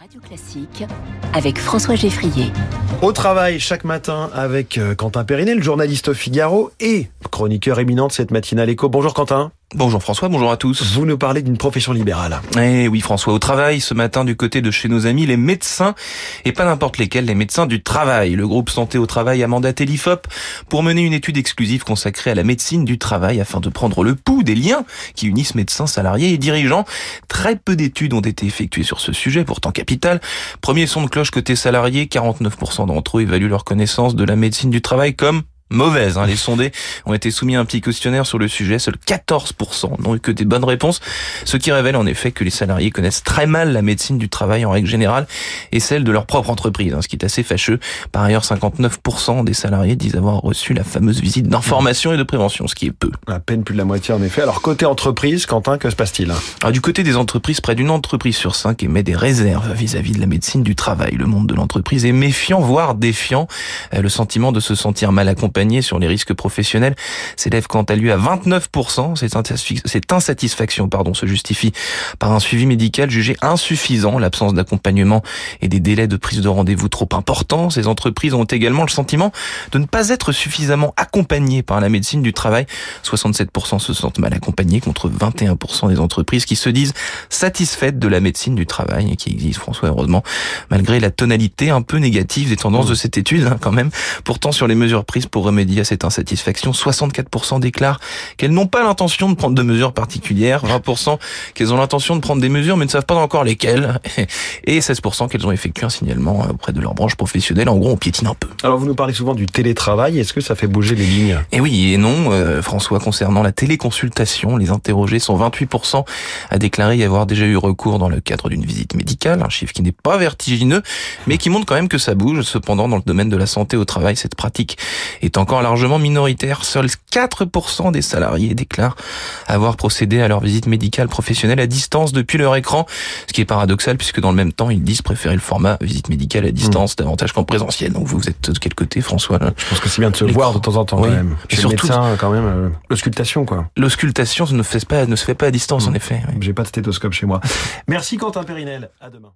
Radio Classique avec François Geffrier. Au travail chaque matin avec euh, Quentin Périnel, journaliste Figaro et chroniqueur éminent de cette matinale éco. Bonjour Quentin. Bonjour François, bonjour à tous. Vous nous parlez d'une profession libérale. Eh oui François, au travail ce matin du côté de chez nos amis les médecins, et pas n'importe lesquels, les médecins du travail. Le groupe Santé au Travail a mandaté l'IFOP pour mener une étude exclusive consacrée à la médecine du travail afin de prendre le pouls des liens qui unissent médecins, salariés et dirigeants. Très peu d'études ont été effectuées sur ce sujet, pourtant capital. Premier son de cloche côté salarié, 49% d'entre eux évaluent leur connaissance de la médecine du travail comme mauvaise. Hein. Les sondés ont été soumis à un petit questionnaire sur le sujet. Seuls 14% n'ont eu que des bonnes réponses, ce qui révèle en effet que les salariés connaissent très mal la médecine du travail en règle générale et celle de leur propre entreprise, hein, ce qui est assez fâcheux. Par ailleurs, 59% des salariés disent avoir reçu la fameuse visite d'information et de prévention, ce qui est peu. À peine plus de la moitié en effet. Alors côté entreprise, Quentin, que se passe-t-il? Alors, Du côté des entreprises, près d'une entreprise sur cinq émet des réserves vis-à-vis de la médecine du travail. Le monde de l'entreprise est méfiant, voire défiant. Euh, le sentiment de se sentir mal accompagné sur les risques professionnels s'élève quant à lui à 29%. Cette insatisfaction pardon, se justifie par un suivi médical jugé insuffisant, l'absence d'accompagnement et des délais de prise de rendez-vous trop importants. Ces entreprises ont également le sentiment de ne pas être suffisamment accompagnées par la médecine du travail. 67% se sentent mal accompagnés contre 21% des entreprises qui se disent satisfaites de la médecine du travail et qui existe, François, heureusement, malgré la tonalité un peu négative des tendances de cette étude, hein, quand même. Pourtant, sur les mesures prises pour remédier à cette insatisfaction. 64% déclarent qu'elles n'ont pas l'intention de prendre de mesures particulières. 20% qu'elles ont l'intention de prendre des mesures mais ne savent pas encore lesquelles. Et 16% qu'elles ont effectué un signalement auprès de leur branche professionnelle. En gros, on piétine un peu. Alors vous nous parlez souvent du télétravail. Est-ce que ça fait bouger les lignes? Et oui et non, euh, François, concernant la téléconsultation, les interrogés sont 28% à déclarer y avoir déjà eu recours dans le cadre d'une visite médicale, un chiffre qui n'est pas vertigineux, mais qui montre quand même que ça bouge. Cependant, dans le domaine de la santé au travail, cette pratique est encore largement minoritaire. Seuls 4% des salariés déclarent avoir procédé à leur visite médicale professionnelle à distance depuis leur écran, ce qui est paradoxal puisque dans le même temps, ils disent préférer le format visite médicale à distance mmh. davantage qu'en présentiel. Donc vous, êtes de quel côté, François Je pense que c'est bien de se voir de temps en temps quand même. Et surtout, médecin, quand même, euh, l'auscultation quoi. L'auscultation ne, ne se fait pas à distance, mmh. en effet. J'ai pas de stéthoscope chez moi. Merci Quentin Périnel. À demain.